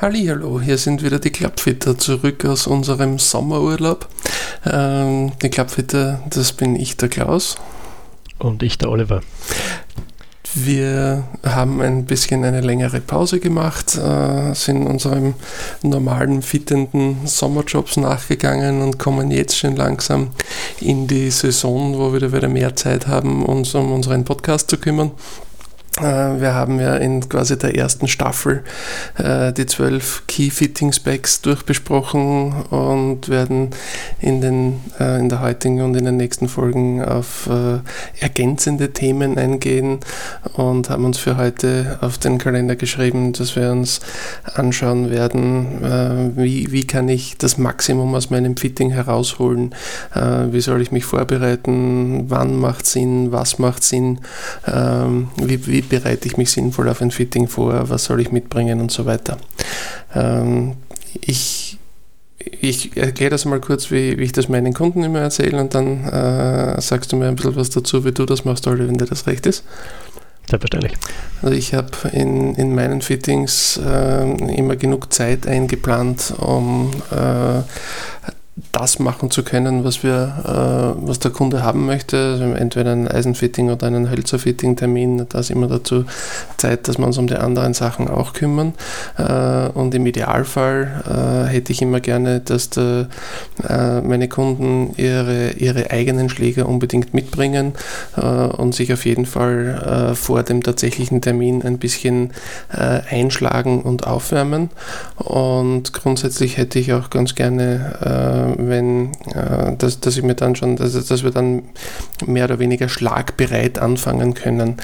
Hallo, hier sind wieder die Klappfitter zurück aus unserem Sommerurlaub. Ähm, die Klappfitter, das bin ich, der Klaus. Und ich, der Oliver. Wir haben ein bisschen eine längere Pause gemacht, äh, sind unserem normalen, fittenden Sommerjobs nachgegangen und kommen jetzt schon langsam in die Saison, wo wir wieder mehr Zeit haben, uns um unseren Podcast zu kümmern. Äh, wir haben ja in quasi der ersten Staffel äh, die zwölf Key Fitting Specs durchbesprochen und werden in, den, äh, in der heutigen und in den nächsten Folgen auf ergänzende Themen eingehen und haben uns für heute auf den Kalender geschrieben, dass wir uns anschauen werden, wie, wie kann ich das Maximum aus meinem Fitting herausholen, wie soll ich mich vorbereiten, wann macht Sinn, was macht Sinn, ähm, wie, wie bereite ich mich sinnvoll auf ein Fitting vor, was soll ich mitbringen und so weiter. Ähm, ich ich erkläre das mal kurz, wie, wie, ich das meinen Kunden immer erzähle und dann äh, sagst du mir ein bisschen was dazu, wie du das machst, Olli, wenn dir das recht ist. Selbstverständlich. Also ich habe in, in meinen Fittings äh, immer genug Zeit eingeplant, um äh, das machen zu können, was wir, äh, was der Kunde haben möchte. Also entweder ein Eisenfitting oder einen Hölzerfitting-Termin, da ist immer dazu Zeit, dass wir uns um die anderen Sachen auch kümmern. Äh, und im Idealfall äh, hätte ich immer gerne, dass der, äh, meine Kunden ihre, ihre eigenen Schläger unbedingt mitbringen äh, und sich auf jeden Fall äh, vor dem tatsächlichen Termin ein bisschen einschlagen und aufwärmen. Und grundsätzlich hätte ich auch ganz gerne wenn, äh, dass, dass ich mir dann schon, dass, dass wir dann mehr oder weniger schlagbereit anfangen können,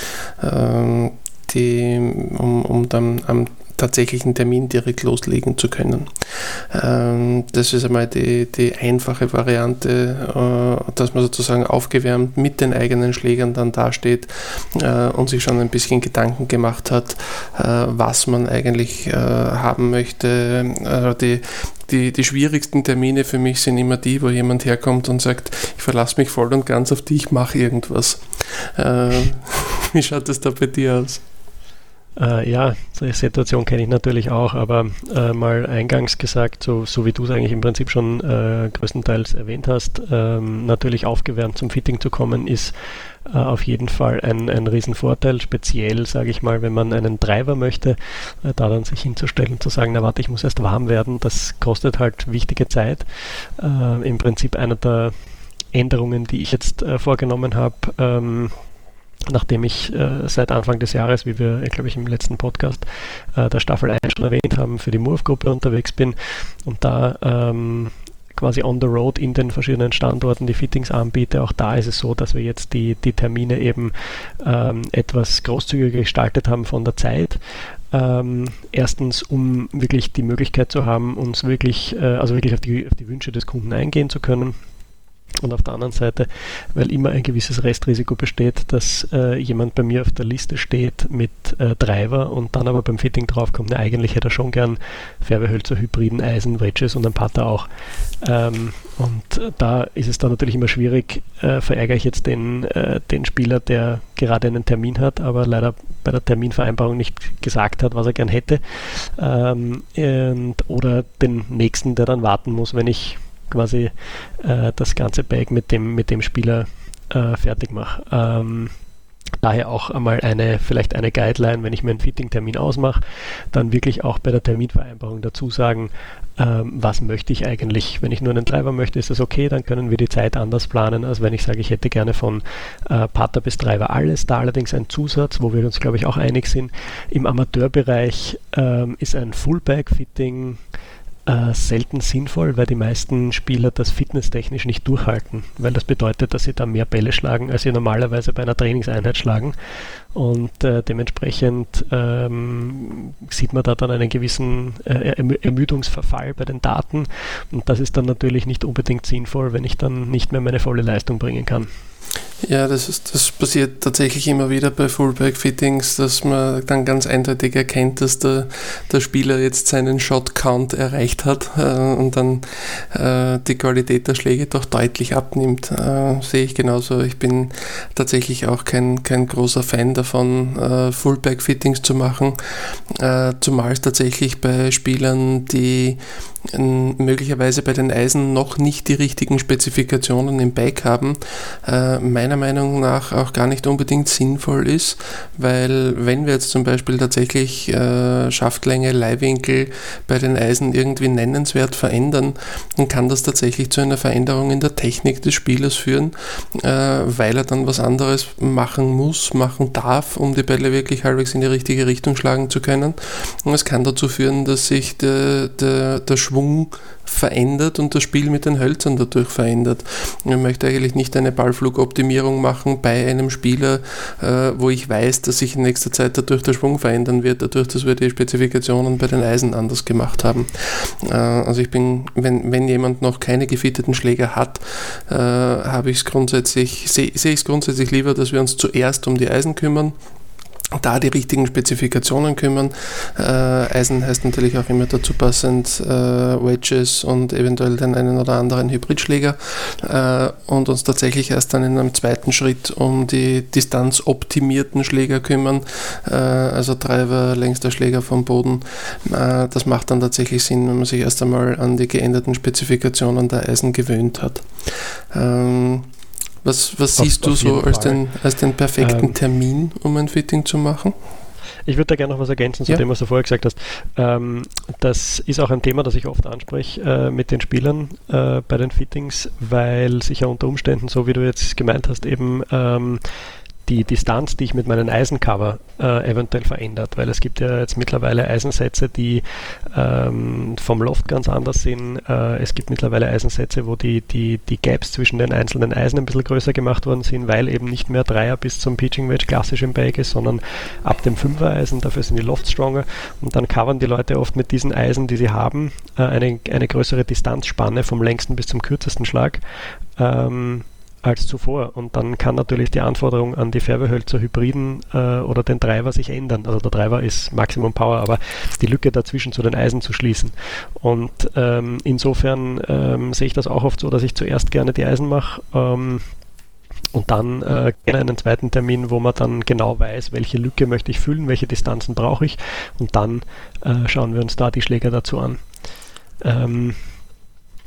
äh, die, um, um dann am tatsächlichen Termin direkt loslegen zu können. Ähm, das ist einmal die, die einfache Variante, äh, dass man sozusagen aufgewärmt mit den eigenen Schlägern dann dasteht äh, und sich schon ein bisschen Gedanken gemacht hat, äh, was man eigentlich haben möchte. Also die, die, die schwierigsten Termine für mich sind immer die, wo jemand herkommt und sagt, ich verlasse mich voll und ganz auf dich, ich mache irgendwas. wie schaut das da bei dir aus? Äh, ja, die Situation kenne ich natürlich auch, aber äh, mal eingangs gesagt, so, so wie du es eigentlich im Prinzip schon äh, größtenteils erwähnt hast, ähm, natürlich aufgewärmt zum Fitting zu kommen, ist äh, auf jeden Fall ein, ein Riesenvorteil, speziell, sage ich mal, wenn man einen Driver möchte, äh, da dann sich hinzustellen zu sagen, na warte, ich muss erst warm werden, das kostet halt wichtige Zeit. Äh, Im Prinzip einer der Änderungen, die ich jetzt vorgenommen habe, ähm, nachdem ich äh, seit Anfang des Jahres, wie wir, glaube ich, im letzten Podcast äh, der Staffel 1 schon erwähnt haben, für die Move-Gruppe unterwegs bin und da ähm, quasi on the road in den verschiedenen Standorten die Fittings anbiete. Auch da ist es so, dass wir jetzt die, die Termine eben ähm, etwas großzügiger gestaltet haben von der Zeit. Ähm, erstens, um wirklich die Möglichkeit zu haben, uns wirklich, äh, also wirklich auf die, auf die Wünsche des Kunden eingehen zu können und auf der anderen Seite, weil immer ein gewisses Restrisiko besteht, dass äh, jemand bei mir auf der Liste steht mit äh, Driver und dann aber beim Fitting draufkommt, ne, eigentlich hätte er schon gern Färbehölzer, Hybriden, Eisen, Wedges und ein Putter auch. Ähm, und da ist es dann natürlich immer schwierig, äh, verärgere ich jetzt den, äh, den Spieler, der gerade einen Termin hat, aber leider bei der Terminvereinbarung nicht gesagt hat, was er gern hätte. Ähm, und, oder den nächsten, der dann warten muss, wenn ich quasi äh, das ganze Bag mit dem, mit dem Spieler äh, fertig mache. Ähm, daher auch einmal eine, vielleicht eine Guideline, wenn ich mir einen Fitting-Termin ausmache, dann wirklich auch bei der Terminvereinbarung dazu sagen, ähm, was möchte ich eigentlich. Wenn ich nur einen Treiber möchte, ist das okay, dann können wir die Zeit anders planen, als wenn ich sage, ich hätte gerne von äh, Putter bis Treiber alles. Da allerdings ein Zusatz, wo wir uns, glaube ich, auch einig sind. Im Amateurbereich ähm, ist ein Fullback-Fitting äh, selten sinnvoll, weil die meisten Spieler das fitnesstechnisch nicht durchhalten, weil das bedeutet, dass sie da mehr Bälle schlagen, als sie normalerweise bei einer Trainingseinheit schlagen. Und äh, dementsprechend ähm, sieht man da dann einen gewissen äh, Ermüdungsverfall bei den Daten. Und das ist dann natürlich nicht unbedingt sinnvoll, wenn ich dann nicht mehr meine volle Leistung bringen kann. Ja, das, ist, das passiert tatsächlich immer wieder bei Fullback-Fittings, dass man dann ganz eindeutig erkennt, dass der, der Spieler jetzt seinen Shot-Count erreicht hat äh, und dann äh, die Qualität der Schläge doch deutlich abnimmt. Äh, sehe ich genauso. Ich bin tatsächlich auch kein, kein großer Fan davon, äh, Fullback-Fittings zu machen, äh, zumal es tatsächlich bei Spielern, die möglicherweise bei den Eisen noch nicht die richtigen Spezifikationen im Bike haben, äh, meiner Meinung nach auch gar nicht unbedingt sinnvoll ist, weil wenn wir jetzt zum Beispiel tatsächlich äh, Schaftlänge, Leihwinkel bei den Eisen irgendwie nennenswert verändern, dann kann das tatsächlich zu einer Veränderung in der Technik des Spielers führen, äh, weil er dann was anderes machen muss, machen darf, um die Bälle wirklich halbwegs in die richtige Richtung schlagen zu können. Und es kann dazu führen, dass sich der, der, der Schwung verändert und das Spiel mit den Hölzern dadurch verändert. Ich möchte eigentlich nicht eine Ballflugoptimierung machen bei einem Spieler, äh, wo ich weiß, dass sich in nächster Zeit dadurch der Schwung verändern wird, dadurch, dass wir die Spezifikationen bei den Eisen anders gemacht haben. Äh, also ich bin, wenn, wenn jemand noch keine gefitteten Schläger hat, äh, habe ich es grundsätzlich, sehe seh ich es grundsätzlich lieber, dass wir uns zuerst um die Eisen kümmern da die richtigen Spezifikationen kümmern. Äh, Eisen heißt natürlich auch immer dazu passend äh, Wedges und eventuell den einen oder anderen Hybridschläger äh, und uns tatsächlich erst dann in einem zweiten Schritt um die distanzoptimierten Schläger kümmern, äh, also Treiber, längster Schläger vom Boden. Äh, das macht dann tatsächlich Sinn, wenn man sich erst einmal an die geänderten Spezifikationen der Eisen gewöhnt hat. Ähm, was, was siehst du so als den, als den perfekten ähm, Termin, um ein Fitting zu machen? Ich würde da gerne noch was ergänzen zu ja. dem, was du vorher gesagt hast. Ähm, das ist auch ein Thema, das ich oft anspreche äh, mit den Spielern äh, bei den Fittings, weil sich ja unter Umständen, so wie du jetzt gemeint hast, eben ähm, die Distanz, die ich mit meinen Eisencover äh, eventuell verändert, weil es gibt ja jetzt mittlerweile Eisensätze, die ähm, vom Loft ganz anders sind. Äh, es gibt mittlerweile Eisensätze, wo die, die, die Gaps zwischen den einzelnen Eisen ein bisschen größer gemacht worden sind, weil eben nicht mehr Dreier bis zum Pitching Wedge klassisch im Bag ist, sondern ab dem Fünfer Eisen, dafür sind die Lofts stronger und dann covern die Leute oft mit diesen Eisen, die sie haben, äh, eine, eine größere Distanzspanne vom längsten bis zum kürzesten Schlag. Ähm, als zuvor. Und dann kann natürlich die Anforderung an die Färbehölzer Hybriden äh, oder den Driver sich ändern. Also der Driver ist Maximum Power, aber die Lücke dazwischen zu den Eisen zu schließen. Und ähm, insofern ähm, sehe ich das auch oft so, dass ich zuerst gerne die Eisen mache. Ähm, und dann äh, gerne einen zweiten Termin, wo man dann genau weiß, welche Lücke möchte ich füllen, welche Distanzen brauche ich. Und dann äh, schauen wir uns da die Schläger dazu an. Ähm,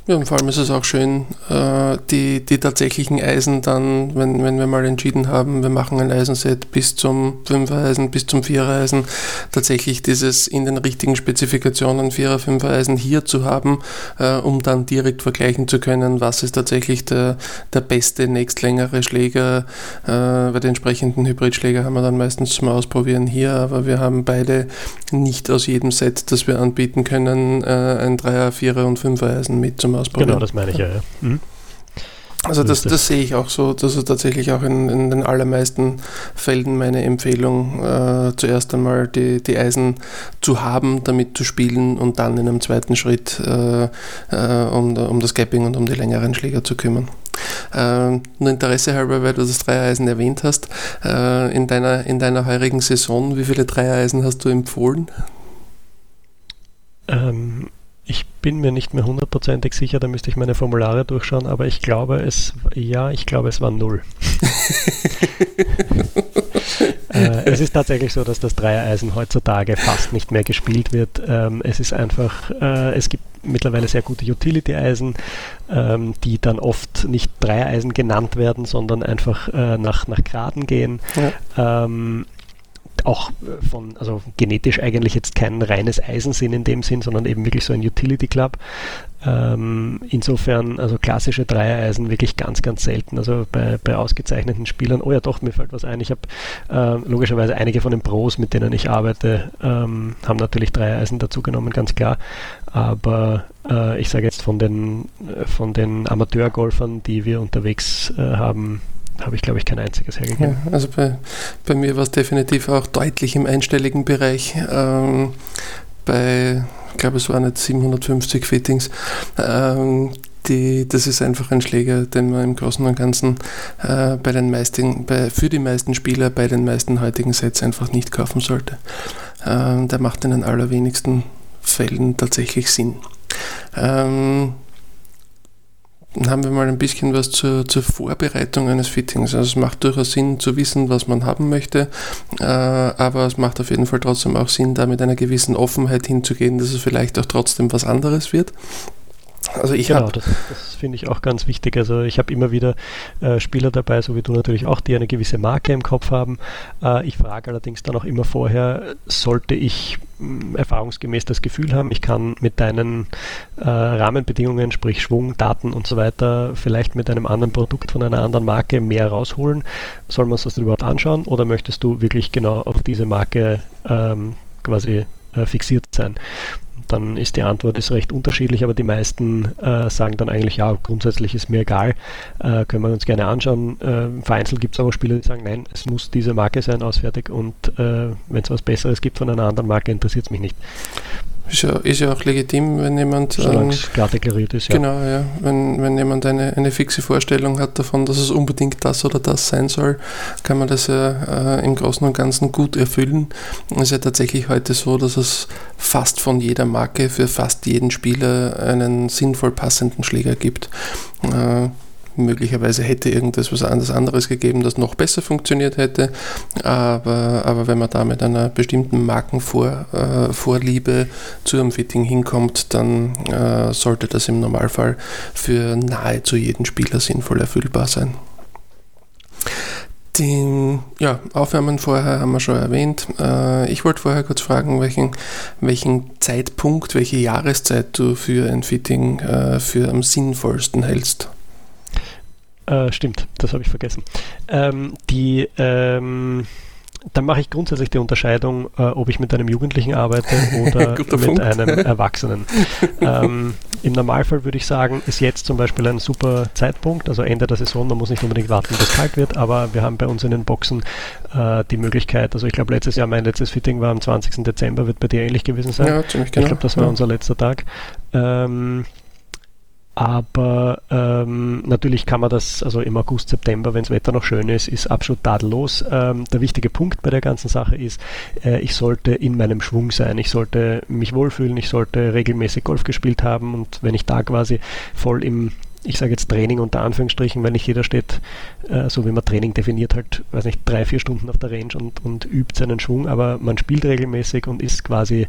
ja, und vor allem ist es auch schön, äh, die, die tatsächlichen Eisen dann, wenn, wenn wir mal entschieden haben, wir machen ein Eisenset bis zum 5er Eisen, bis zum 4er Eisen, tatsächlich dieses in den richtigen Spezifikationen 4er, 5er Eisen hier zu haben, äh, um dann direkt vergleichen zu können, was ist tatsächlich der, der beste nächstlängere Schläger. Äh, bei den entsprechenden Hybridschläger haben wir dann meistens zum Ausprobieren hier, aber wir haben beide nicht aus jedem Set, das wir anbieten können, ein 3er, 4er und 5er Eisen mit zum ausprobieren. Genau, das meine ich ja. ja. Mhm. Also das, das sehe ich auch so. Das ist tatsächlich auch in, in den allermeisten Fällen meine Empfehlung, äh, zuerst einmal die, die Eisen zu haben, damit zu spielen und dann in einem zweiten Schritt äh, äh, um, um das Gapping und um die längeren Schläger zu kümmern. Äh, nur Interesse halber, weil du das Dreiereisen erwähnt hast, äh, in, deiner, in deiner heurigen Saison, wie viele Dreiereisen hast du empfohlen? Ähm, ich bin mir nicht mehr hundertprozentig sicher, da müsste ich meine Formulare durchschauen, aber ich glaube es, ja, ich glaube es war null. äh, es ist tatsächlich so, dass das Dreiereisen heutzutage fast nicht mehr gespielt wird. Ähm, es ist einfach, äh, es gibt mittlerweile sehr gute Utility-Eisen, ähm, die dann oft nicht Dreiereisen genannt werden, sondern einfach äh, nach, nach Graden gehen. Ja. Ähm, auch äh, von, also genetisch eigentlich jetzt kein reines Eisensinn in dem Sinn, sondern eben wirklich so ein Utility Club. Ähm, insofern, also klassische Dreiereisen wirklich ganz, ganz selten. Also bei, bei ausgezeichneten Spielern, oh ja doch, mir fällt was ein. Ich habe äh, logischerweise einige von den Pros, mit denen ich arbeite, ähm, haben natürlich Dreiereisen dazugenommen, ganz klar. Aber äh, ich sage jetzt von den, äh, von den Amateurgolfern, die wir unterwegs äh, haben, habe ich, glaube ich, kein einziges hergegeben. Ja, also bei, bei mir war es definitiv auch deutlich im einstelligen Bereich. Ähm, bei, ich glaube, es waren jetzt 750 Fittings. Ähm, die, das ist einfach ein Schläger, den man im Großen und Ganzen äh, bei den meisten, bei, für die meisten Spieler bei den meisten heutigen Sets einfach nicht kaufen sollte. Äh, der macht in den allerwenigsten Fällen tatsächlich Sinn. Ähm, haben wir mal ein bisschen was zur, zur, Vorbereitung eines Fittings. Also es macht durchaus Sinn zu wissen, was man haben möchte, äh, aber es macht auf jeden Fall trotzdem auch Sinn, da mit einer gewissen Offenheit hinzugehen, dass es vielleicht auch trotzdem was anderes wird. Also ich genau, das, das finde ich auch ganz wichtig. Also ich habe immer wieder äh, Spieler dabei, so wie du natürlich auch, die eine gewisse Marke im Kopf haben. Äh, ich frage allerdings dann auch immer vorher, sollte ich mh, mm, erfahrungsgemäß das Gefühl haben, ich kann mit deinen äh, Rahmenbedingungen, sprich Schwung, Daten und so weiter, vielleicht mit einem anderen Produkt von einer anderen Marke mehr rausholen. Soll man uns das überhaupt anschauen oder möchtest du wirklich genau auf diese Marke ähm, quasi äh, fixiert sein? Dann ist die Antwort ist recht unterschiedlich, aber die meisten äh, sagen dann eigentlich, ja, grundsätzlich ist mir egal, äh, können wir uns gerne anschauen. Äh, vereinzelt gibt es aber Spieler, die sagen, nein, es muss diese Marke sein, ausfertig und äh, wenn es was Besseres gibt von einer anderen Marke, interessiert es mich nicht. Ist ja, ist ja auch legitim, wenn jemand. Es klar deklariert ist, ja. Genau, ja. Wenn, wenn jemand eine, eine fixe Vorstellung hat davon, dass es unbedingt das oder das sein soll, kann man das ja äh, im Großen und Ganzen gut erfüllen. Es ist ja tatsächlich heute so, dass es fast von jeder Marke für fast jeden Spieler einen sinnvoll passenden Schläger gibt. Äh, Möglicherweise hätte irgendwas was anderes gegeben, das noch besser funktioniert hätte. Aber, aber wenn man da mit einer bestimmten Markenvorliebe äh, zu einem Fitting hinkommt, dann äh, sollte das im Normalfall für nahezu jeden Spieler sinnvoll erfüllbar sein. Den ja, Aufwärmen vorher haben wir schon erwähnt. Äh, ich wollte vorher kurz fragen, welchen, welchen Zeitpunkt, welche Jahreszeit du für ein Fitting äh, für am sinnvollsten hältst. Äh, stimmt, das habe ich vergessen. Ähm, die, ähm, dann mache ich grundsätzlich die Unterscheidung, äh, ob ich mit einem Jugendlichen arbeite oder mit Punkt. einem Erwachsenen. ähm, Im Normalfall würde ich sagen, ist jetzt zum Beispiel ein super Zeitpunkt, also Ende der Saison, man muss nicht unbedingt warten, bis es kalt wird, aber wir haben bei uns in den Boxen äh, die Möglichkeit, also ich glaube letztes Jahr, mein letztes Fitting war am 20. Dezember, wird bei dir ähnlich gewesen sein. Ja, ziemlich genau. Ich glaube, das war ja. unser letzter Tag. Ähm, aber ähm, natürlich kann man das, also im August, September, wenn das Wetter noch schön ist, ist absolut tadellos. Ähm, der wichtige Punkt bei der ganzen Sache ist, äh, ich sollte in meinem Schwung sein. Ich sollte mich wohlfühlen, ich sollte regelmäßig Golf gespielt haben und wenn ich da quasi voll im ich sage jetzt Training unter Anführungsstrichen, weil nicht jeder steht, äh, so wie man Training definiert, halt, weiß nicht, drei, vier Stunden auf der Range und, und übt seinen Schwung, aber man spielt regelmäßig und ist quasi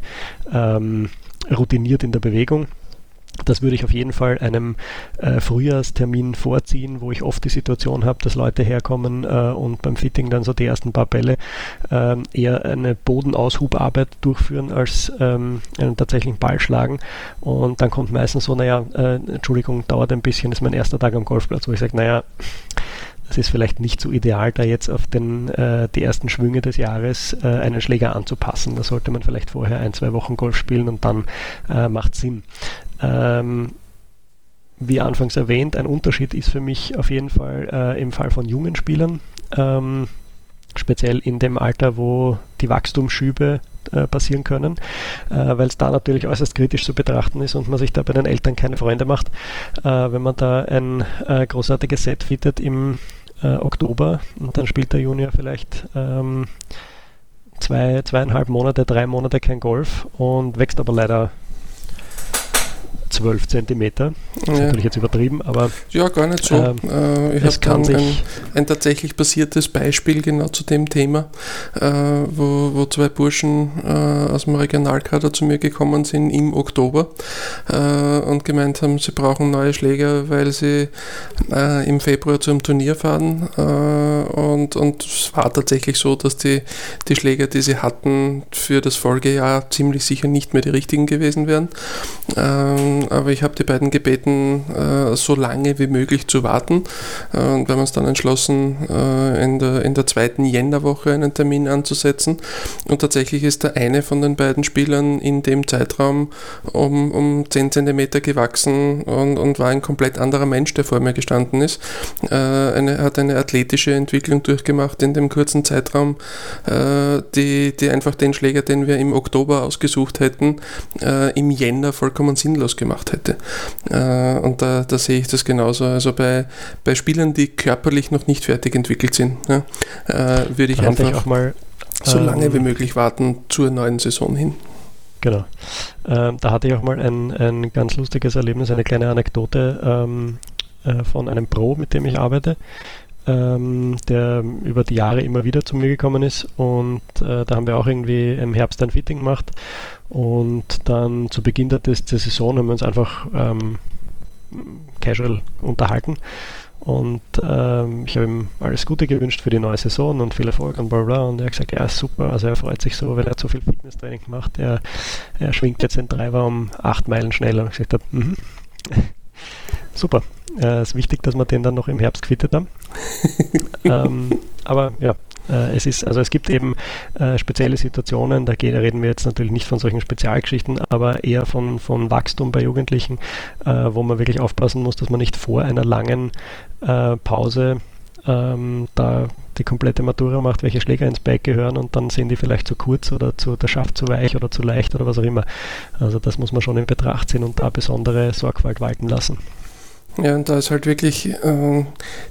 ähm, routiniert in der Bewegung das würde ich auf jeden Fall einem äh, Frühjahrstermin vorziehen, wo ich oft die Situation habe, dass Leute herkommen äh, und beim Fitting dann so die ersten paar Bälle äh, eher eine Bodenaushubarbeit durchführen als ähm, einen tatsächlichen Ball schlagen. Und dann kommt meistens so, naja, äh, Entschuldigung, dauert ein bisschen, ist mein erster Tag am Golfplatz, wo ich sage, naja, das ist vielleicht nicht so ideal, da jetzt auf den, äh, die ersten Schwünge des Jahres äh, einen Schläger anzupassen. Da sollte man vielleicht vorher ein, zwei Wochen Golf spielen und dann äh, macht Sinn. Ähm, wie anfangs erwähnt, ein Unterschied ist für mich auf jeden Fall äh, im Fall von jungen Spielern, ähm, speziell in dem Alter, wo die Wachstumsschübe äh, passieren können, äh, weil es da natürlich äußerst kritisch zu betrachten ist und man sich da bei den Eltern keine Freunde macht. Äh, wenn man da ein äh, großartiges Set fittet im äh, Oktober. Und dann spielt der Junior vielleicht ähm, zwei, zweieinhalb Monate, drei Monate kein Golf und wächst aber leider 12 Zentimeter. Das ist ja. natürlich jetzt übertrieben, aber. Ja, gar nicht so. Ähm, äh, ich habe dann ein, ein, tatsächlich basiertes Beispiel genau zu dem Thema, äh, wo, wo zwei Burschen äh, aus dem Regionalkader zu mir gekommen sind im Oktober äh, und gemeint haben, sie brauchen neue Schläger, weil sie äh, im Februar zum Turnier fahren. Äh, und, und es war tatsächlich so, dass die, die Schläger, die sie hatten, für das Folgejahr ziemlich sicher nicht mehr die richtigen gewesen wären. Ähm, aber ich habe die beiden gebeten, äh, so lange wie möglich zu warten. Äh, und wir haben uns dann entschlossen, äh, in, der, in der zweiten Jännerwoche einen Termin anzusetzen. Und tatsächlich ist der eine von den beiden Spielern in dem Zeitraum um, um 10 cm gewachsen und, und war ein komplett anderer Mensch, der vor mir gestanden ist. Äh, eine, hat eine athletische Entwicklung durchgemacht in dem kurzen Zeitraum, äh, die, die einfach den Schläger, den wir im Oktober ausgesucht hätten, im Jänner vollkommen sinnlos gemacht gemacht hätte. Äh, und da, da, sehe ich das genauso. Also bei, bei Spielern, die körperlich noch nicht fertig entwickelt sind, ja, äh, würde ich da einfach ich mal, so lange ähm, wie möglich warten zur neuen Saison hin. Genau. Ähm, da hatte ich auch mal ein, ein ganz lustiges Erlebnis, eine kleine Anekdote ähm, äh, von einem Pro, mit dem ich arbeite ähm, der über die Jahre immer wieder zu mir gekommen ist und äh, da haben wir auch irgendwie im Herbst ein Fitting gemacht und dann zu Beginn der, der Saison haben wir uns einfach ähm, casual unterhalten und ähm, ich habe ihm alles Gute gewünscht für die neue Saison und viel Erfolg und bla bla. Und er hat gesagt, ja super, also er freut sich so, weil er hat so viel Fitnesstraining gemacht. Er, er schwingt jetzt den Treiber um acht Meilen schneller. Und ich gesagt habe, mhm. super. Äh, es ist wichtig, dass wir den dann noch im Herbst quittet haben. ähm, aber ja, äh, es ist, also es gibt eben äh, spezielle Situationen, da reden wir jetzt natürlich nicht von solchen Spezialgeschichten, aber eher von, von Wachstum bei Jugendlichen, äh, wo man wirklich aufpassen muss, dass man nicht vor einer langen Pause ähm, da die komplette Matura macht, welche Schläger ins Bike gehören und dann sind die vielleicht zu kurz oder zu, der Schaft zu weich oder zu leicht oder was auch immer. Also das muss man schon in Betracht ziehen und da besondere Sorgfalt walten lassen. Ja, und da ist halt wirklich äh,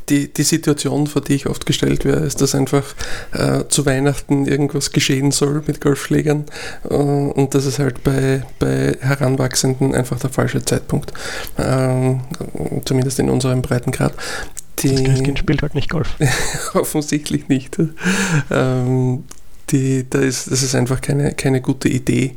die, die Situation, vor die ich oft gestellt werde, ist, dass einfach äh, zu Weihnachten irgendwas geschehen soll mit Golfschlägern äh, und das ist halt bei, bei Heranwachsenden einfach der falsche Zeitpunkt. Ähm, zumindest in unserem Breitengrad. Die, das Christkind spielt halt nicht Golf. offensichtlich nicht. Ähm, die, da ist, das ist einfach keine, keine gute Idee.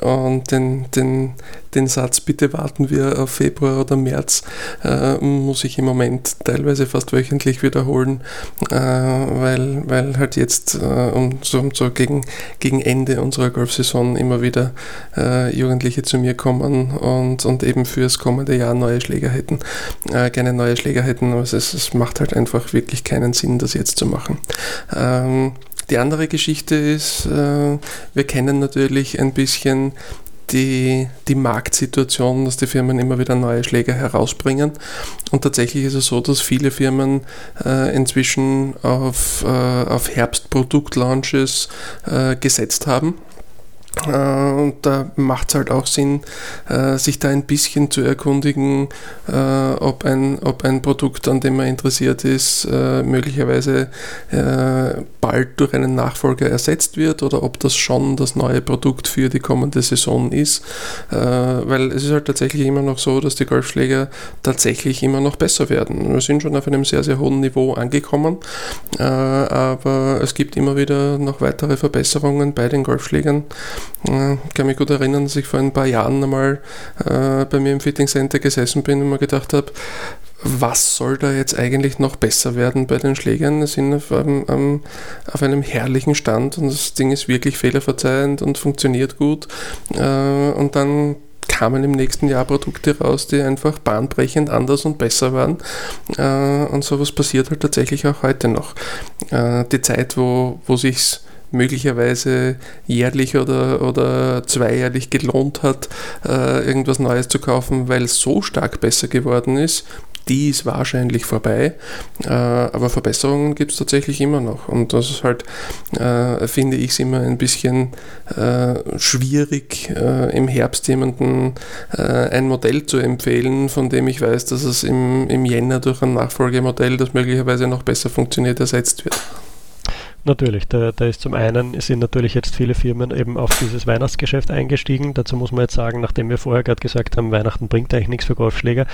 Und den, den, den Satz, bitte warten wir auf Februar oder März, äh, muss ich im Moment teilweise fast wöchentlich wiederholen, äh, weil, weil halt jetzt äh, um, so, so gegen, gegen Ende unserer Golfsaison immer wieder äh, Jugendliche zu mir kommen und, und eben fürs kommende Jahr neue Schläger hätten. Äh, gerne neue Schläger hätten, aber es, es macht halt einfach wirklich keinen Sinn, das jetzt zu machen. Ähm, die andere Geschichte ist, äh, wir kennen natürlich ein bisschen die, die Marktsituation, dass die Firmen immer wieder neue Schläger herausbringen. Und tatsächlich ist es so, dass viele Firmen äh, inzwischen auf, äh, auf Herbstproduktlaunches äh, gesetzt haben. Äh, und da macht es halt auch Sinn, äh, sich da ein bisschen zu erkundigen, äh, ob ein, ob ein Produkt, an dem man interessiert ist, möglicherweise bald durch einen Nachfolger ersetzt wird oder ob das schon das neue Produkt für die kommende Saison ist. Weil es ist halt tatsächlich immer noch so, dass die Golfschläger tatsächlich immer noch besser werden. Wir sind schon auf einem sehr, sehr hohen Niveau angekommen, aber es gibt immer wieder noch weitere Verbesserungen bei den Golfschlägern. Ich kann mich gut erinnern, dass ich vor ein paar Jahren einmal äh, bei mir im Fitting Center gesessen bin und mir gedacht habe, was soll da jetzt eigentlich noch besser werden bei den Schlägern? Wir sind auf einem, auf einem herrlichen Stand und das Ding ist wirklich fehlerverzeihend und funktioniert gut. Äh, und dann kamen im nächsten Jahr Produkte raus, die einfach bahnbrechend anders und besser waren. Äh, und sowas passiert halt tatsächlich auch heute noch. Die Zeit, wo, wo sich's möglicherweise jährlich oder, oder zweijährlich gelohnt hat, äh, irgendwas Neues zu kaufen, weil es so stark besser geworden ist, die ist wahrscheinlich vorbei, äh, aber Verbesserungen gibt es tatsächlich immer noch. Und das ist halt, äh, finde ich, es immer ein bisschen äh, schwierig, äh, im Herbst jemanden äh, ein Modell zu empfehlen, von dem ich weiß, dass es im, im Jänner durch ein Nachfolgemodell, das möglicherweise noch besser funktioniert, ersetzt wird. Natürlich, da, da ist zum einen sind natürlich jetzt viele Firmen eben auf dieses Weihnachtsgeschäft eingestiegen. Dazu muss man jetzt sagen, nachdem wir vorher gerade gesagt haben, Weihnachten bringt eigentlich nichts für Golfschläger,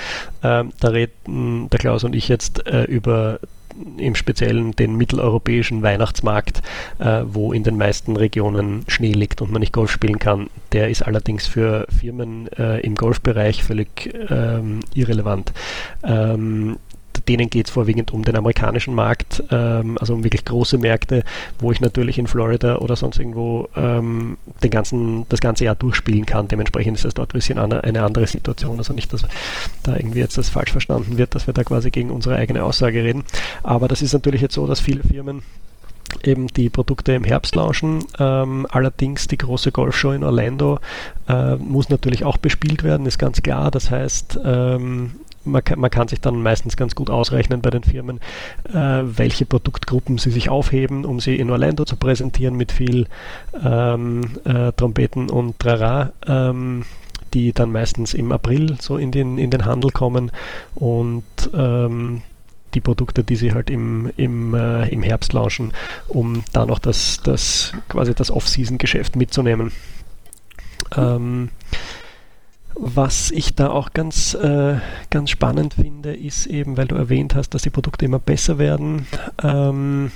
ähm, da reden der Klaus und ich jetzt äh, über im Speziellen den mitteleuropäischen Weihnachtsmarkt, äh, wo in den meisten Regionen Schnee liegt und man nicht Golf spielen kann. Der ist allerdings für Firmen äh, im Golfbereich völlig ähm, irrelevant. Ähm, denen geht es vorwiegend um den amerikanischen Markt, ähm, also um wirklich große Märkte, wo ich natürlich in Florida oder sonst irgendwo ähm, den ganzen, das ganze Jahr durchspielen kann. Dementsprechend ist das dort ein bisschen eine andere Situation. Also nicht, dass da irgendwie jetzt das falsch verstanden wird, dass wir da quasi gegen unsere eigene Aussage reden. Aber das ist natürlich jetzt so, dass viele Firmen eben die Produkte im Herbst launchen. Ähm, allerdings die große Golfshow in Orlando äh, muss natürlich auch bespielt werden, ist ganz klar. Das heißt, ähm, man kann, man kann sich dann meistens ganz gut ausrechnen bei den Firmen, äh, welche Produktgruppen sie sich aufheben, um sie in Orlando zu präsentieren mit viel ähm, äh, Trompeten und Trara. Ähm, die dann meistens im April so in den, in den Handel kommen und ähm, die Produkte, die sie halt im, im, äh, im Herbst launchen, um da noch das, das quasi das Off-Season-Geschäft mitzunehmen. Ähm, was ich da auch ganz, äh, ganz spannend finde, ist eben, weil du erwähnt hast, dass die Produkte immer besser werden. Ähm,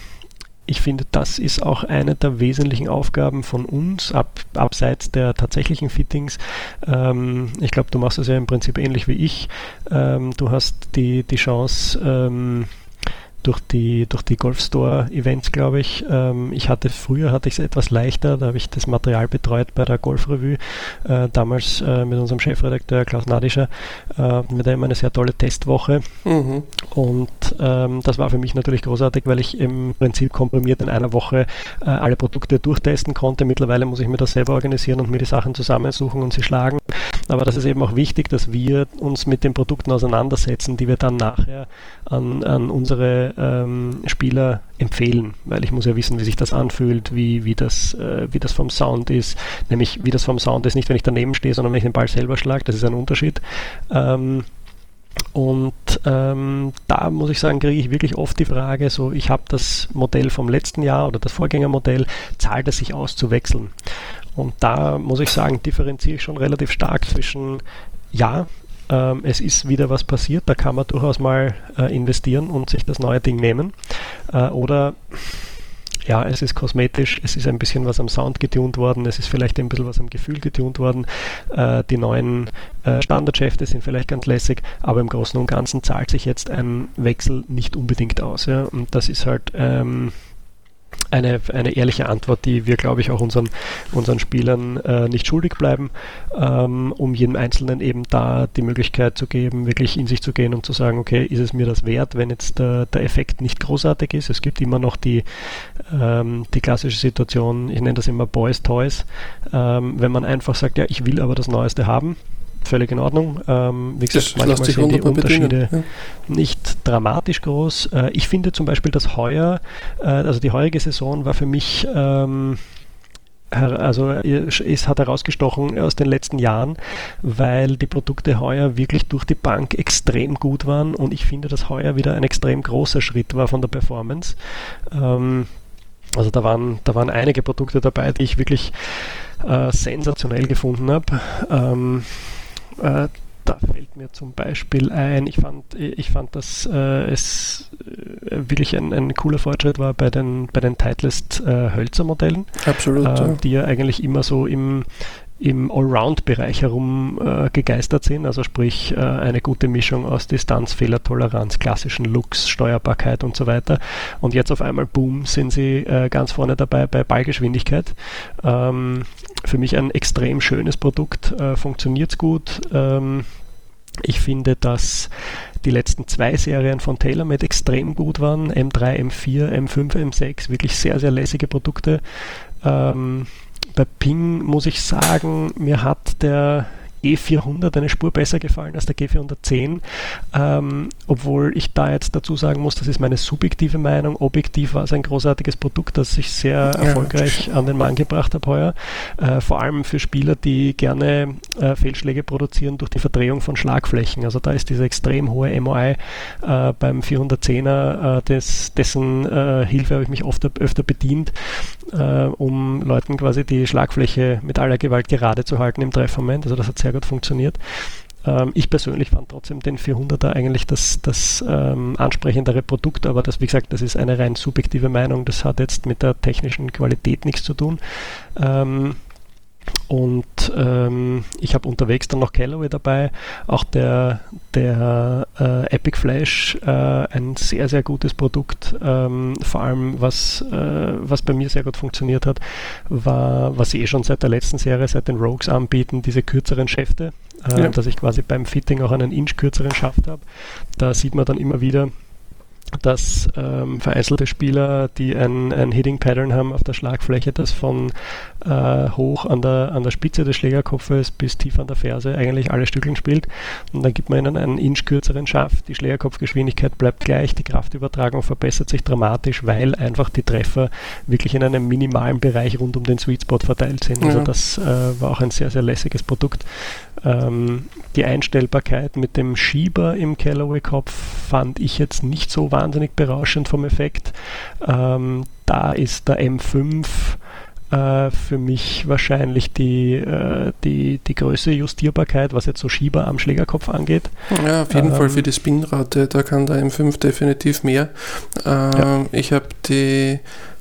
ich finde, das ist auch eine der wesentlichen Aufgaben von uns, ab, abseits der tatsächlichen Fittings. Ähm, ich glaube, du machst es ja im Prinzip ähnlich wie ich. Ähm, du hast die, die Chance, ähm, durch die, durch die Golf Store Events, glaube ich. Ähm, ich hatte früher hatte ich es etwas leichter, da habe ich das Material betreut bei der Golf Revue, äh, damals äh, mit unserem Chefredakteur Klaus Nadischer, äh, mit dem eine sehr tolle Testwoche. Mhm. Und ähm, das war für mich natürlich großartig, weil ich im Prinzip komprimiert in einer Woche äh, alle Produkte durchtesten konnte. Mittlerweile muss ich mir das selber organisieren und mir die Sachen zusammensuchen und sie schlagen. Aber das ist eben auch wichtig, dass wir uns mit den Produkten auseinandersetzen, die wir dann nachher an, an unsere ähm, Spieler empfehlen, weil ich muss ja wissen, wie sich das anfühlt, wie, wie, das, äh, wie das vom Sound ist. Nämlich, wie das vom Sound ist, nicht wenn ich daneben stehe, sondern wenn ich den Ball selber schlage. Das ist ein Unterschied. Ähm, und ähm, da muss ich sagen, kriege ich wirklich oft die Frage, so ich habe das Modell vom letzten Jahr oder das Vorgängermodell, zahlt es sich aus zu wechseln? Und da muss ich sagen, differenziere ich schon relativ stark zwischen ja, ähm, es ist wieder was passiert, da kann man durchaus mal äh, investieren und sich das neue Ding nehmen. Äh, oder ja, es ist kosmetisch, es ist ein bisschen was am Sound getunt worden, es ist vielleicht ein bisschen was am Gefühl getunt worden. Äh, die neuen äh, Standardschäfte sind vielleicht ganz lässig, aber im Großen und Ganzen zahlt sich jetzt ein Wechsel nicht unbedingt aus. Ja? Und das ist halt ähm, eine, eine ehrliche Antwort, die wir, glaube ich, auch unseren, unseren Spielern äh, nicht schuldig bleiben, ähm, um jedem Einzelnen eben da die Möglichkeit zu geben, wirklich in sich zu gehen und zu sagen, okay, ist es mir das wert, wenn jetzt der, der Effekt nicht großartig ist. Es gibt immer noch die, ähm, die klassische Situation, ich nenne das immer Boys Toys, ähm, wenn man einfach sagt, ja, ich will aber das Neueste haben, völlig in Ordnung. Ähm, wie gesagt, das manchmal sind die Unterschiede ja. nicht dramatisch groß. Äh, ich finde zum Beispiel, dass heuer, äh, also die heurige Saison war für mich ähm, also es hat herausgestochen aus den letzten Jahren, weil die Produkte heuer wirklich durch die Bank extrem gut waren und ich finde, dass heuer wieder ein extrem großer Schritt war von der Performance. Ähm, also da waren, da waren einige Produkte dabei, die ich wirklich äh, sensationell gefunden habe. Ähm, äh, da fällt mir zum Beispiel ein, ich fand, ich fand dass äh, es äh, wirklich ein, ein, cooler Fortschritt war bei den, bei den Titleist äh. Absolut. Äh, ja. Die ja eigentlich immer so im, im Allround-Bereich herum äh, gegeistert sind, also sprich äh, eine gute Mischung aus Distanz, Fehlertoleranz, klassischen Looks, Steuerbarkeit und so weiter. Und jetzt auf einmal, boom, sind sie äh, ganz vorne dabei bei Ballgeschwindigkeit. Ähm, für mich ein extrem schönes Produkt, äh, funktioniert gut. Ähm, ich finde, dass die letzten zwei Serien von TaylorMade extrem gut waren. M3, M4, M5, M6, wirklich sehr, sehr lässige Produkte. Ähm, bei Ping muss ich sagen, mir hat der G400 eine Spur besser gefallen als der G410, ähm, obwohl ich da jetzt dazu sagen muss, das ist meine subjektive Meinung. Objektiv war es ein großartiges Produkt, das ich sehr ja. erfolgreich an den Mann gebracht habe heuer. Äh, vor allem für Spieler, die gerne äh, Fehlschläge produzieren durch die Verdrehung von Schlagflächen. Also da ist diese extrem hohe MOI äh, beim 410er, äh, des, dessen äh, Hilfe habe ich mich oft öfter bedient, äh, um Leuten quasi die Schlagfläche mit aller Gewalt gerade zu halten im Treffmoment. Also das hat sehr sehr gut funktioniert. Ähm, ich persönlich fand trotzdem den 400er eigentlich das, das ähm, ansprechendere Produkt, aber das, wie gesagt, das ist eine rein subjektive Meinung. Das hat jetzt mit der technischen Qualität nichts zu tun. Ähm, und ähm, ich habe unterwegs dann noch Callaway dabei, auch der, der äh, Epic Flash, äh, ein sehr, sehr gutes Produkt. Ähm, vor allem, was, äh, was bei mir sehr gut funktioniert hat, war, was sie eh schon seit der letzten Serie, seit den Rogues anbieten, diese kürzeren Schäfte, äh, ja. dass ich quasi beim Fitting auch einen Inch kürzeren Schaft habe. Da sieht man dann immer wieder, dass ähm, vereinzelte Spieler, die ein, ein Hitting Pattern haben auf der Schlagfläche, das von äh, hoch an der, an der Spitze des Schlägerkopfes bis tief an der Ferse eigentlich alle Stückeln spielt. Und dann gibt man ihnen einen inch kürzeren Schaft, die Schlägerkopfgeschwindigkeit bleibt gleich, die Kraftübertragung verbessert sich dramatisch, weil einfach die Treffer wirklich in einem minimalen Bereich rund um den Sweet Spot verteilt sind. Also das äh, war auch ein sehr, sehr lässiges Produkt. Ähm, die Einstellbarkeit mit dem Schieber im Callaway-Kopf fand ich jetzt nicht so wahnsinnig berauschend vom Effekt. Ähm, da ist der M5 äh, für mich wahrscheinlich die, äh, die, die größte Justierbarkeit, was jetzt so Schieber am Schlägerkopf angeht. Ja, auf jeden ähm, Fall für die Spinrate, da kann der M5 definitiv mehr. Äh, ja. Ich habe die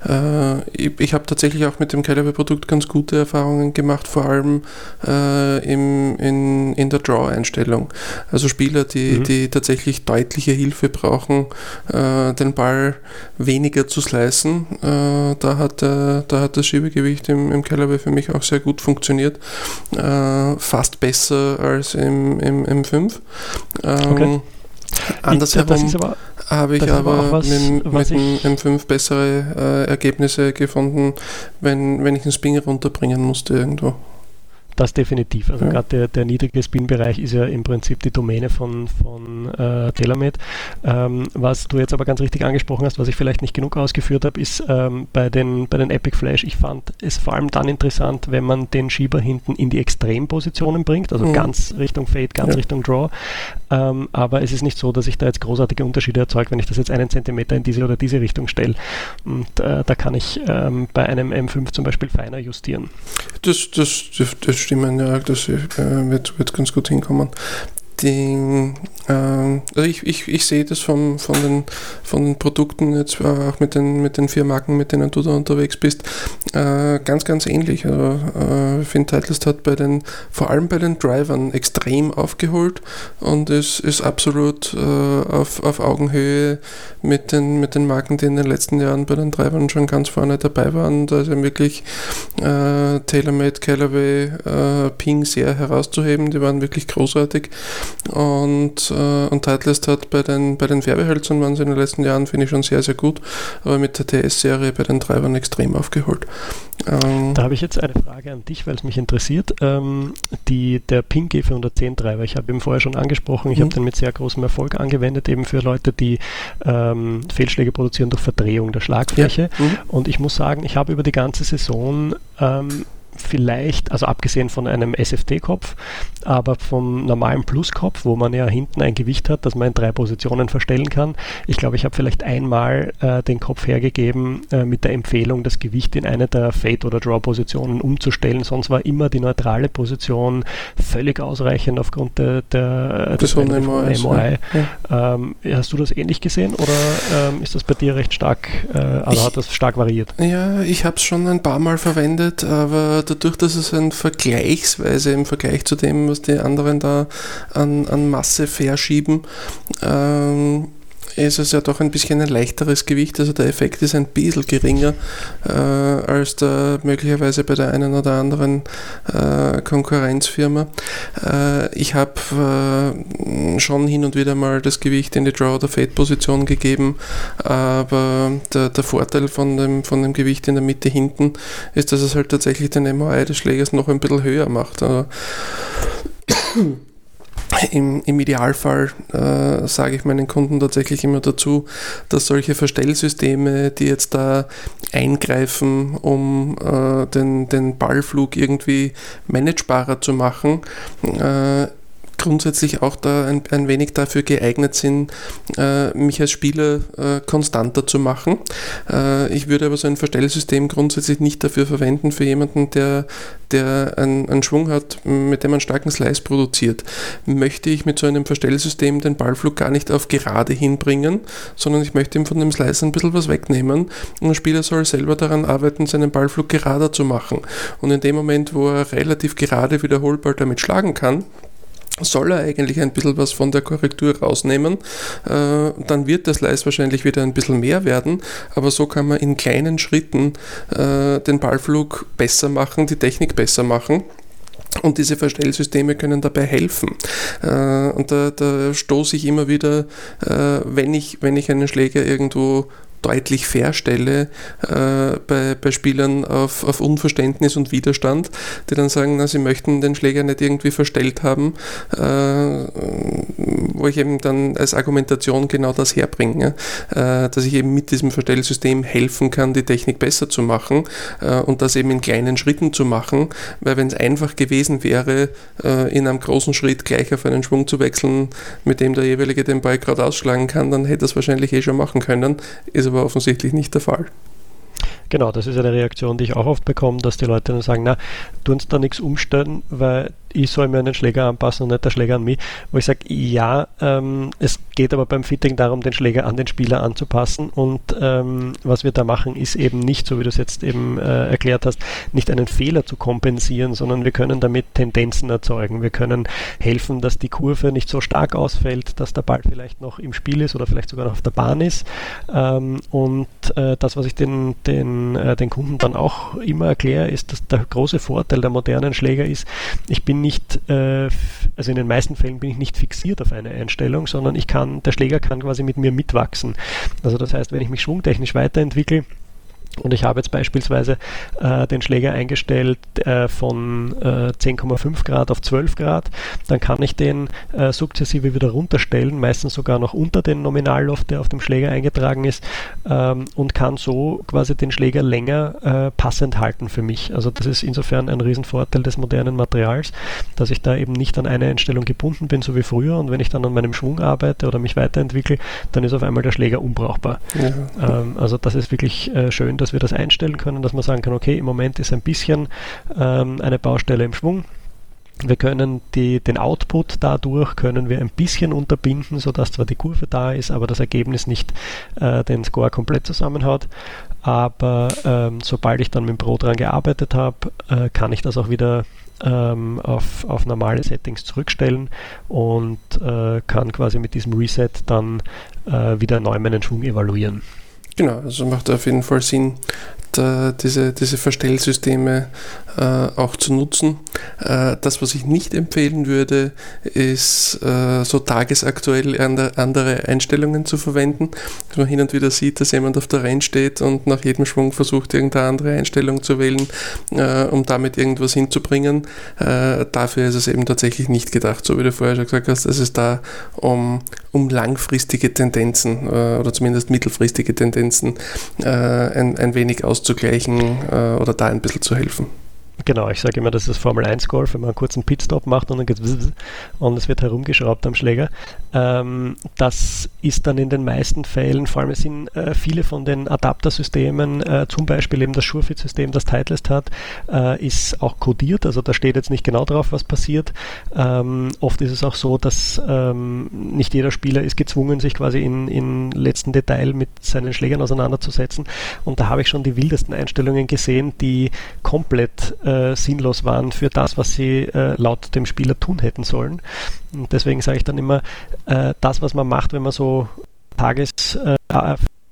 äh, ich, ich habe tatsächlich auch mit dem Calibre-Produkt ganz gute Erfahrungen gemacht, vor allem äh, im, in, in der Draw-Einstellung. Also Spieler, die, mhm. die tatsächlich deutliche Hilfe brauchen, äh, den Ball weniger zu slicen. Äh, da, hat, da hat das Schiebegewicht im, im Calibre für mich auch sehr gut funktioniert. Äh, fast besser als im, im M5. Ähm, okay. Andersherum habe ich aber, was, mit, mit dem M5 bessere äh, Ergebnisse gefunden, wenn, wenn ich einen Spin runterbringen musste irgendwo. Das definitiv. Also ja. gerade der, der niedrige Spin-Bereich ist ja im Prinzip die Domäne von, von äh, Telemed. Ähm, was du jetzt aber ganz richtig angesprochen hast, was ich vielleicht nicht genug ausgeführt habe, ist ähm, bei, den, bei den Epic Flash, ich fand es vor allem dann interessant, wenn man den Schieber hinten in die Extrempositionen bringt, also mhm. ganz Richtung Fade, ganz ja. Richtung Draw. Ähm, aber es ist nicht so, dass ich da jetzt großartige Unterschiede erzeuge, wenn ich das jetzt einen Zentimeter in diese oder diese Richtung stelle. Und äh, da kann ich ähm, bei einem M5 zum Beispiel feiner justieren. Das, das, das, das stimmen, ja, das äh, wird, wird ganz gut hinkommen die, äh, also ich, ich, ich sehe das vom, von, den, von den Produkten jetzt auch mit den, mit den vier Marken, mit denen du da unterwegs bist, äh, ganz, ganz ähnlich. Also, äh, ich finde, Titleist hat bei den, vor allem bei den Drivern extrem aufgeholt und ist, ist absolut äh, auf, auf Augenhöhe mit den, mit den Marken, die in den letzten Jahren bei den Drivern schon ganz vorne dabei waren. Da ist ja wirklich äh, TaylorMade, Callaway, äh, Ping sehr herauszuheben. Die waren wirklich großartig. Und, äh, und Titleist hat bei den, bei den Werbehölzern waren sie in den letzten Jahren, finde ich, schon sehr, sehr gut, aber mit der TS-Serie bei den Treibern extrem aufgeholt. Ähm, da habe ich jetzt eine Frage an dich, weil es mich interessiert. Ähm, die, der Ping G410 Treiber, ich habe ihn vorher schon angesprochen, ich habe mhm. den mit sehr großem Erfolg angewendet, eben für Leute, die ähm, Fehlschläge produzieren durch Verdrehung der Schlagfläche. Ja. Mhm. Und ich muss sagen, ich habe über die ganze Saison ähm, vielleicht, also abgesehen von einem SFT-Kopf, aber vom normalen Plus-Kopf, wo man ja hinten ein Gewicht hat, das man in drei Positionen verstellen kann. Ich glaube, ich habe vielleicht einmal äh, den Kopf hergegeben äh, mit der Empfehlung, das Gewicht in eine der Fade- oder Draw-Positionen umzustellen. Sonst war immer die neutrale Position völlig ausreichend aufgrund der, der, des MOI. MOI. Ja. Ähm, hast du das ähnlich gesehen oder ähm, ist das bei dir recht stark, äh, also ich, hat das stark variiert? Ja, ich habe es schon ein paar Mal verwendet, aber dadurch, dass es ein vergleichsweise im Vergleich zu dem, was die anderen da an, an Masse verschieben, ähm, ist es ja doch ein bisschen ein leichteres Gewicht, also der Effekt ist ein bisschen geringer äh, als da möglicherweise bei der einen oder anderen äh, Konkurrenzfirma. Äh, ich habe äh, schon hin und wieder mal das Gewicht in die Draw- oder Fade-Position gegeben, aber der, der, Vorteil von dem, von dem Gewicht in der Mitte hinten ist, dass es halt tatsächlich den MOI des Schlägers noch ein bisschen höher macht. Also im, Im, Idealfall äh, sage ich meinen Kunden tatsächlich immer dazu, dass solche Verstellsysteme, die jetzt da eingreifen, um äh, den, den Ballflug irgendwie managebarer zu machen, äh, grundsätzlich auch da ein, ein wenig dafür geeignet sind, äh, mich als Spieler äh, konstanter zu machen. Äh, ich würde aber so ein Verstellsystem grundsätzlich nicht dafür verwenden für jemanden, der, der einen, einen Schwung hat, mit dem man starken Slice produziert. Möchte ich mit so einem Verstellsystem den Ballflug gar nicht auf gerade hinbringen, sondern ich möchte ihm von dem Slice ein bisschen was wegnehmen und der Spieler soll selber daran arbeiten, seinen Ballflug gerader zu machen. Und in dem Moment, wo er relativ gerade wiederholbar damit schlagen kann, soll er eigentlich ein bisschen was von der Korrektur rausnehmen. Äh, dann wird das Slice wahrscheinlich wieder ein bisschen mehr werden, aber so kann man in kleinen Schritten äh, den Ballflug besser machen, die Technik besser machen Und diese Verstellsysteme können dabei helfen. Äh, und da, da stoße ich immer wieder, äh, wenn, ich, wenn ich einen Schläger irgendwo deutlich fair äh, bei, bei Spielern auf, auf Unverständnis und Widerstand, die dann sagen, na, sie möchten den Schläger nicht irgendwie verstellt haben, äh, wo ich eben dann als Argumentation genau das herbringe, äh, dass ich eben mit diesem Verstellsystem helfen kann, die Technik besser zu machen äh, und das eben in kleinen Schritten zu machen, weil wenn es einfach gewesen wäre, äh, in einem großen Schritt gleich auf einen Schwung zu wechseln, mit dem der jeweilige den Ball gerade ausschlagen kann, dann hätte es wahrscheinlich eh schon machen können. Ist aber offensichtlich nicht der Fall. Genau, das ist eine Reaktion, die ich auch oft bekomme, dass die Leute dann sagen, na, tu uns da nichts umstellen, weil ich soll mir den Schläger anpassen und nicht der Schläger an mich. Wo ich sage, ja, ähm, es geht aber beim Fitting darum, den Schläger an den Spieler anzupassen. Und ähm, was wir da machen, ist eben nicht, so wie du es jetzt eben äh, erklärt hast, nicht einen Fehler zu kompensieren, sondern wir können damit Tendenzen erzeugen. Wir können helfen, dass die Kurve nicht so stark ausfällt, dass der Ball vielleicht noch im Spiel ist oder vielleicht sogar noch auf der Bahn ist. Ähm, und äh, das, was ich den, den, äh, den Kunden dann auch immer erkläre, ist, dass der große Vorteil der modernen Schläger ist, ich bin nicht, äh, also in den meisten Fällen bin ich nicht fixiert auf eine Einstellung, sondern ich kann, der Schläger kann quasi mit mir mitwachsen. Also das heißt, wenn ich mich schwungtechnisch weiterentwickle, und ich habe jetzt beispielsweise äh, den Schläger eingestellt äh, von äh, 10,5 Grad auf 12 Grad. Dann kann ich den äh, sukzessive wieder runterstellen, meistens sogar noch unter den Nominalloft, der auf dem Schläger eingetragen ist, ähm, und kann so quasi den Schläger länger äh, passend halten für mich. Also das ist insofern ein Riesenvorteil des modernen Materials, dass ich da eben nicht an eine Einstellung gebunden bin, so wie früher. Und wenn ich dann an meinem Schwung arbeite oder mich weiterentwickle, dann ist auf einmal der Schläger unbrauchbar. Ja. Ähm, also das ist wirklich äh, schön, dass wir das einstellen können, dass man sagen kann, okay, im Moment ist ein bisschen ähm, eine Baustelle im Schwung. Wir können die, den Output dadurch können wir ein bisschen unterbinden, sodass zwar die Kurve da ist, aber das Ergebnis nicht äh, den Score komplett zusammenhaut. Aber ähm, sobald ich dann mit dem Pro dran gearbeitet habe, äh, kann ich das auch wieder ähm, auf, auf normale Settings zurückstellen und äh, kann quasi mit diesem Reset dann äh, wieder neu meinen Schwung evaluieren. Genau, also macht auf jeden Fall Sinn, da diese, diese Verstellsysteme äh, auch zu nutzen. Äh, das, was ich nicht empfehlen würde, ist äh, so tagesaktuell andere Einstellungen zu verwenden. Dass man hin und wieder sieht, dass jemand auf der Renn steht und nach jedem Schwung versucht, irgendeine andere Einstellung zu wählen, äh, um damit irgendwas hinzubringen. Äh, dafür ist es eben tatsächlich nicht gedacht, so wie du vorher schon gesagt hast. Es ist da, um, um langfristige Tendenzen äh, oder zumindest mittelfristige Tendenzen ein, ein wenig auszugleichen oder da ein bisschen zu helfen. Genau, ich sage immer, das ist Formel 1 Golf, wenn man einen kurzen Pitstop macht und dann geht es und es wird herumgeschraubt am Schläger. Ähm, das ist dann in den meisten Fällen, vor allem sind äh, viele von den Adaptersystemen, äh, zum Beispiel eben das Surefit-System, das Titleist hat, äh, ist auch codiert, also da steht jetzt nicht genau drauf, was passiert. Ähm, oft ist es auch so, dass ähm, nicht jeder Spieler ist gezwungen, sich quasi in, in letzten Detail mit seinen Schlägern auseinanderzusetzen und da habe ich schon die wildesten Einstellungen gesehen, die komplett äh, sinnlos waren für das, was sie äh, laut dem Spieler tun hätten sollen. Und deswegen sage ich dann immer, äh, das, was man macht, wenn man so Tages, äh,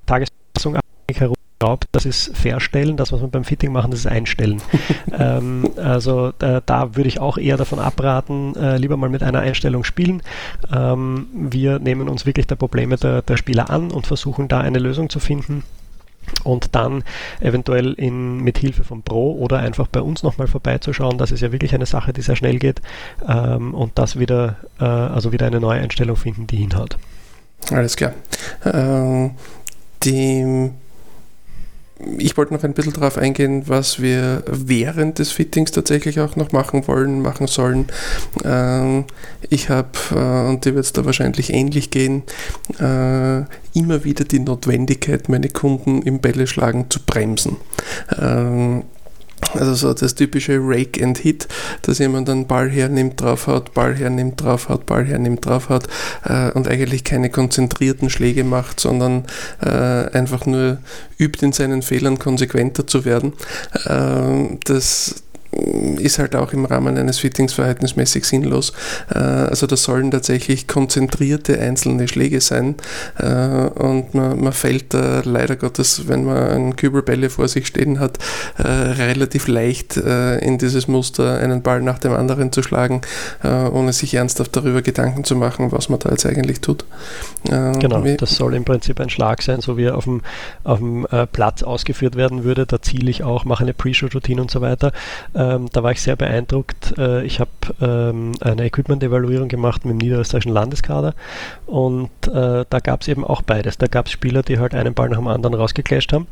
Tagesfassung herumschraubt, das ist Verstellen, das, was man beim Fitting machen, das ist Einstellen. ähm, also äh, da würde ich auch eher davon abraten, äh, lieber mal mit einer Einstellung spielen. Ähm, wir nehmen uns wirklich der Probleme der, der Spieler an und versuchen da eine Lösung zu finden und dann eventuell in, mit Hilfe von Pro oder einfach bei uns nochmal vorbeizuschauen. Das ist ja wirklich eine Sache, die sehr schnell geht ähm, und das wieder, äh, also wieder eine neue Einstellung finden, die hinhaut. Alles klar. Ähm, die ich wollte noch ein bisschen darauf eingehen, was wir während des Fittings tatsächlich auch noch machen wollen, machen sollen. Ähm, ich habe, äh, und dir wird es da wahrscheinlich ähnlich gehen, äh, immer wieder die Notwendigkeit, meine Kunden im Bälle schlagen zu bremsen. Ähm, also so das typische Rake and Hit, dass jemand einen Ball hernimmt, draufhaut, Ball hernimmt, draufhaut, Ball hernimmt, draufhaut äh, und eigentlich keine konzentrierten Schläge macht, sondern äh, einfach nur übt in seinen Fehlern konsequenter zu werden. Äh, das ist halt auch im Rahmen eines Fittings verhältnismäßig sinnlos. Äh, also das sollen tatsächlich konzentrierte einzelne Schläge sein äh, und man, man fällt da leider Gottes, wenn man einen Kübel Bälle vor sich stehen hat, äh, relativ leicht in dieses Muster einen Ball nach dem anderen zu schlagen, ohne sich ernsthaft darüber Gedanken zu machen, was man da jetzt eigentlich tut. Genau, das soll im Prinzip ein Schlag sein, so wie er auf dem, auf dem Platz ausgeführt werden würde. Da ziele ich auch, mache eine Pre-Shoot-Routine und so weiter. Ähm, da war ich sehr beeindruckt. Äh, ich habe ähm, eine Equipment-Evaluierung gemacht mit dem niederösterreichischen Landeskader und äh, da gab es eben auch beides. Da gab es Spieler, die halt einen Ball nach dem anderen rausgeclasht haben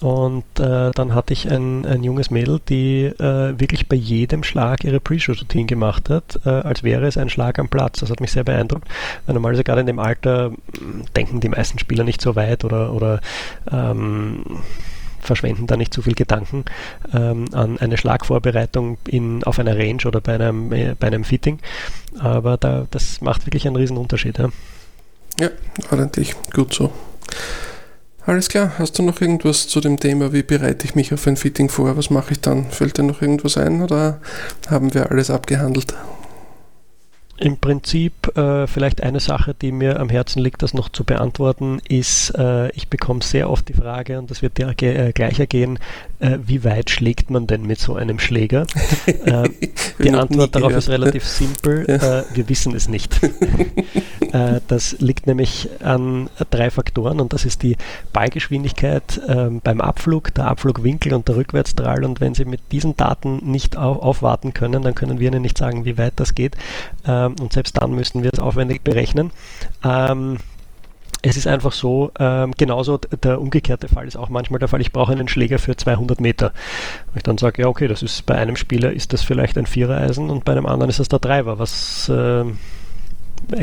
und äh, dann hatte ich ein, ein junges Mädel, die äh, wirklich bei jedem Schlag ihre Pre-Shoot-Routine gemacht hat, äh, als wäre es ein Schlag am Platz. Das hat mich sehr beeindruckt, weil normalerweise gerade in dem Alter hm, denken die meisten Spieler nicht so weit oder, oder ähm, verschwenden da nicht zu viel Gedanken ähm, an eine Schlagvorbereitung in, auf einer Range oder bei einem, äh, bei einem Fitting. Aber da, das macht wirklich einen riesen Unterschied. Ja, ja ordentlich, gut so. Alles klar, hast du noch irgendwas zu dem Thema, wie bereite ich mich auf ein Fitting vor, was mache ich dann? Fällt dir noch irgendwas ein oder haben wir alles abgehandelt? Im Prinzip äh, vielleicht eine Sache, die mir am Herzen liegt, das noch zu beantworten, ist, äh, ich bekomme sehr oft die Frage, und das wird dir äh, gleicher gehen, äh, wie weit schlägt man denn mit so einem Schläger? Äh, die Antwort darauf gehört. ist relativ simpel, ja. Äh, wir wissen es nicht. das liegt nämlich an drei Faktoren und das ist die Ballgeschwindigkeit ähm, beim Abflug, der Abflugwinkel und der Rückwärtsdrall und wenn Sie mit diesen Daten nicht auf, aufwarten können, dann können wir Ihnen nicht sagen, wie weit das geht. Ähm, und selbst dann müssen wir es aufwendig berechnen. Ähm, es ist einfach so, ähm, genauso der umgekehrte Fall ist auch manchmal der Fall, ich brauche einen Schläger für 200 Meter. Und ich dann sage, ja okay, das ist bei einem Spieler ist das vielleicht ein Vierereisen und bei einem anderen ist das der Driver. Was äh,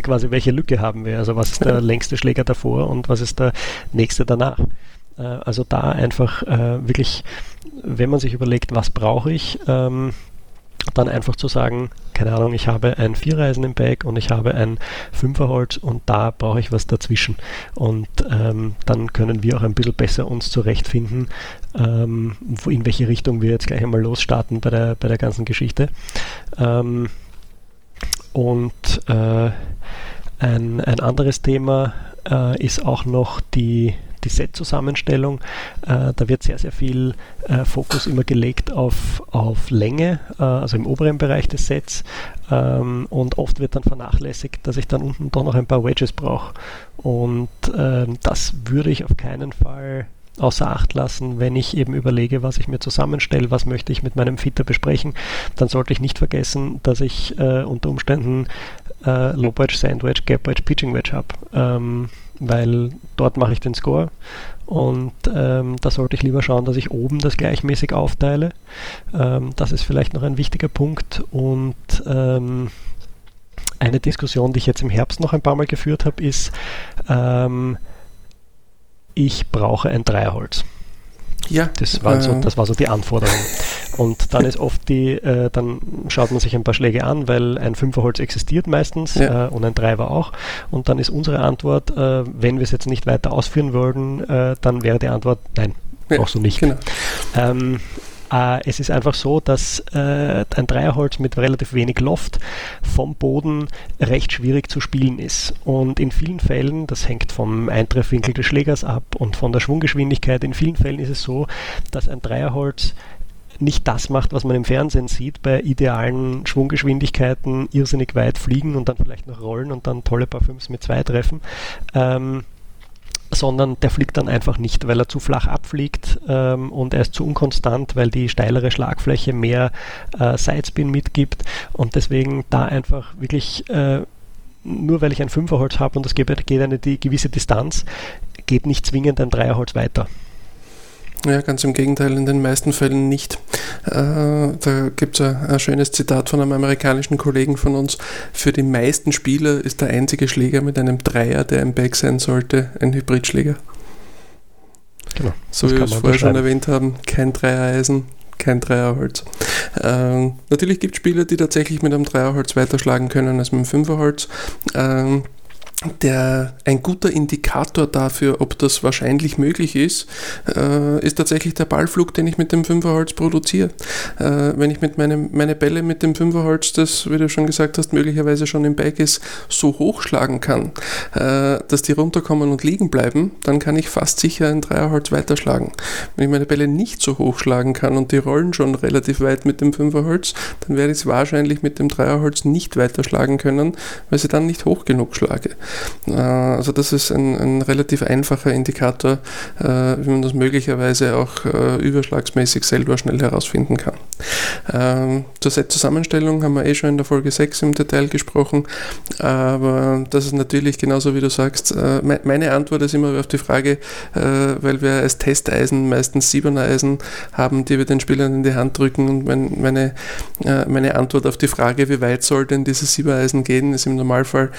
quasi welche Lücke haben wir? Also was ist der längste Schläger davor und was ist der nächste danach? Äh, also da einfach äh, wirklich, wenn man sich überlegt, was brauche ich, ähm, dann einfach zu sagen, keine Ahnung, ich habe ein Vierreisen im Bag und ich habe ein Fünferholz und da brauche ich was dazwischen. Und ähm, dann können wir auch ein bisschen besser uns zurechtfinden, ähm, in welche Richtung wir jetzt gleich einmal losstarten bei der, bei der ganzen Geschichte. Ähm, und äh, ein, ein anderes Thema äh, ist auch noch die, die Set-Zusammenstellung. Äh, da wird sehr, sehr viel äh, Fokus immer gelegt auf, auf Länge, äh, also im oberen Bereich des Sets. Ähm, und oft wird dann vernachlässigt, dass ich dann unten doch noch ein paar Wedges brauche. Und ähm, das würde ich auf keinen Fall außer Acht lassen, wenn ich eben überlege, was ich mir zusammenstelle, was möchte ich mit meinem Fitter besprechen, dann sollte ich nicht vergessen, dass ich äh, unter Umständen äh, Low Wedge, Sand Wedge, Gap Wedge, Pitching Wedge habe. Ähm, weil dort mache ich den Score und ähm, da sollte ich lieber schauen, dass ich oben das gleichmäßig aufteile. Ähm, das ist vielleicht noch ein wichtiger Punkt und ähm, eine Diskussion, die ich jetzt im Herbst noch ein paar Mal geführt habe, ist, ähm, ich brauche ein Dreierholz. Ja. Das war, äh, so, das war so die Anforderung. Und dann ist oft die, äh, dann schaut man sich ein paar Schläge an, weil ein Fünferholz existiert meistens ja. äh, und ein Dreier auch. Und dann ist unsere Antwort, äh, wenn wir es jetzt nicht weiter ausführen würden, äh, dann wäre die Antwort, nein, ja, brauchst du nicht. Genau. Ähm, äh, es ist einfach so, dass äh, ein Dreierholz mit relativ wenig Loft vom Boden recht schwierig zu spielen ist. Und in vielen Fällen, das hängt vom Eintreffwinkel des Schlägers ab und von der Schwunggeschwindigkeit, in vielen Fällen ist es so, dass ein Dreierholz nicht das macht, was man im Fernsehen sieht, bei idealen Schwunggeschwindigkeiten irrsinnig weit fliegen und dann vielleicht noch rollen und dann tolle Parfüms mit zwei treffen. Ähm, sondern der fliegt dann einfach nicht, weil er zu flach abfliegt ähm, und er ist zu unkonstant, weil die steilere Schlagfläche mehr äh, Sidespin mitgibt und deswegen da einfach wirklich äh, nur weil ich ein Fünferholz habe und es geht eine gewisse Distanz, geht nicht zwingend ein Dreierholz weiter. Ja, ganz im Gegenteil, in den meisten Fällen nicht. Äh, da gibt es ein, ein, schönes Zitat von einem amerikanischen Kollegen von uns. Für die meisten Spieler ist der einzige Schläger mit einem Dreier, der im Back sein sollte, ein Hybridschläger. Genau. So wie wir es vorher schon erwähnt haben, kein Dreiereisen, kein Dreierholz. Ähm, natürlich gibt es Spieler, die tatsächlich mit einem Dreierholz weiterschlagen können als mit einem Fünferholz. Ähm, der, ein guter Indikator dafür, ob das wahrscheinlich möglich ist, äh, ist tatsächlich der Ballflug, den ich mit dem Fünferholz produziere. Äh, wenn ich mit meinem, meine Bälle mit dem Fünferholz, das, wie du schon gesagt hast, möglicherweise schon im Bag ist, so hochschlagen kann, äh, dass die runterkommen und liegen bleiben, dann kann ich fast sicher ein Dreierholz weiterschlagen. Wenn ich meine Bälle nicht so hochschlagen kann und die rollen schon relativ weit mit dem Fünferholz, dann werde ich es wahrscheinlich mit dem Dreierholz nicht weiterschlagen können, weil sie dann nicht hoch genug schlage. Äh, also das ist ein, ein relativ einfacher Indikator, äh, wie man das möglicherweise auch äh, überschlagsmäßig selber schnell herausfinden kann. Ähm, zur Set-Zusammenstellung haben wir eh schon in der Folge 6 im Detail gesprochen, aber das ist natürlich genauso wie du sagst, meine Antwort ist immer auf die Frage, weil wir als Testeisen meistens 7er Eisen haben, die wir den Spielern in die Hand drücken und meine, meine Antwort auf die Frage, wie weit soll denn dieses 7er Eisen gehen, ist im Normalfall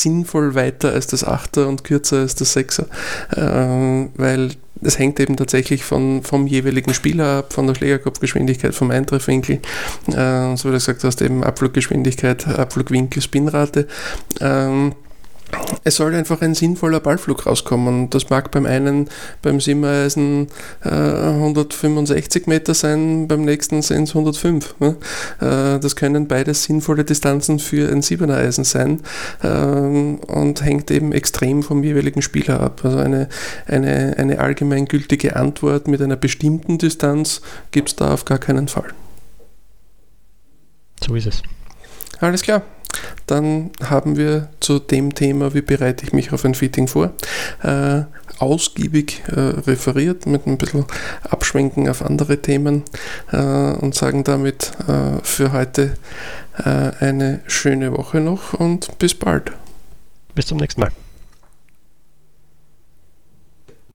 sinnvoll weiter als das Achter und kürzer als das Sechser, äh, weil es hängt eben tatsächlich von, vom jeweiligen Spieler ab, von der Schlägerkopfgeschwindigkeit, vom Eintreffwinkel, äh, so wie du gesagt hast, eben Abfluggeschwindigkeit, Abflugwinkel, Spinrate. Ähm, es soll einfach ein sinnvoller Ballflug rauskommen. Das mag beim einen beim Simmereisen äh, 165 Meter sein, beim nächsten sind es 105. Ne? Äh, das können beides sinnvolle Distanzen für ein Siebener Eisen sein äh, und hängt eben extrem vom jeweiligen Spieler ab. Also eine, eine, eine allgemeingültige Antwort mit einer bestimmten Distanz gibt es da auf gar keinen Fall. So ist es. Alles klar. Dann haben wir zu dem Thema, wie bereite ich mich auf ein Fitting vor, äh, ausgiebig äh, referiert mit ein bisschen Abschwenken auf andere Themen äh, und sagen damit äh, für heute äh, eine schöne Woche noch und bis bald. Bis zum nächsten Mal.